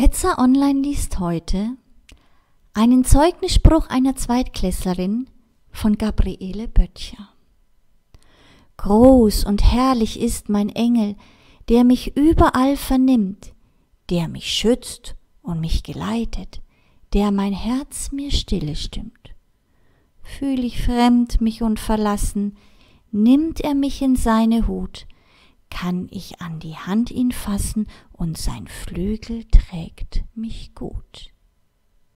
Etza Online liest heute einen Zeugnisspruch einer Zweitklässlerin von Gabriele Böttcher. Groß und herrlich ist mein Engel, der mich überall vernimmt, der mich schützt und mich geleitet, der mein Herz mir stille stimmt. Fühl ich fremd mich und verlassen, nimmt er mich in seine Hut, kann ich an die Hand ihn fassen und sein Flügel trägt mich gut.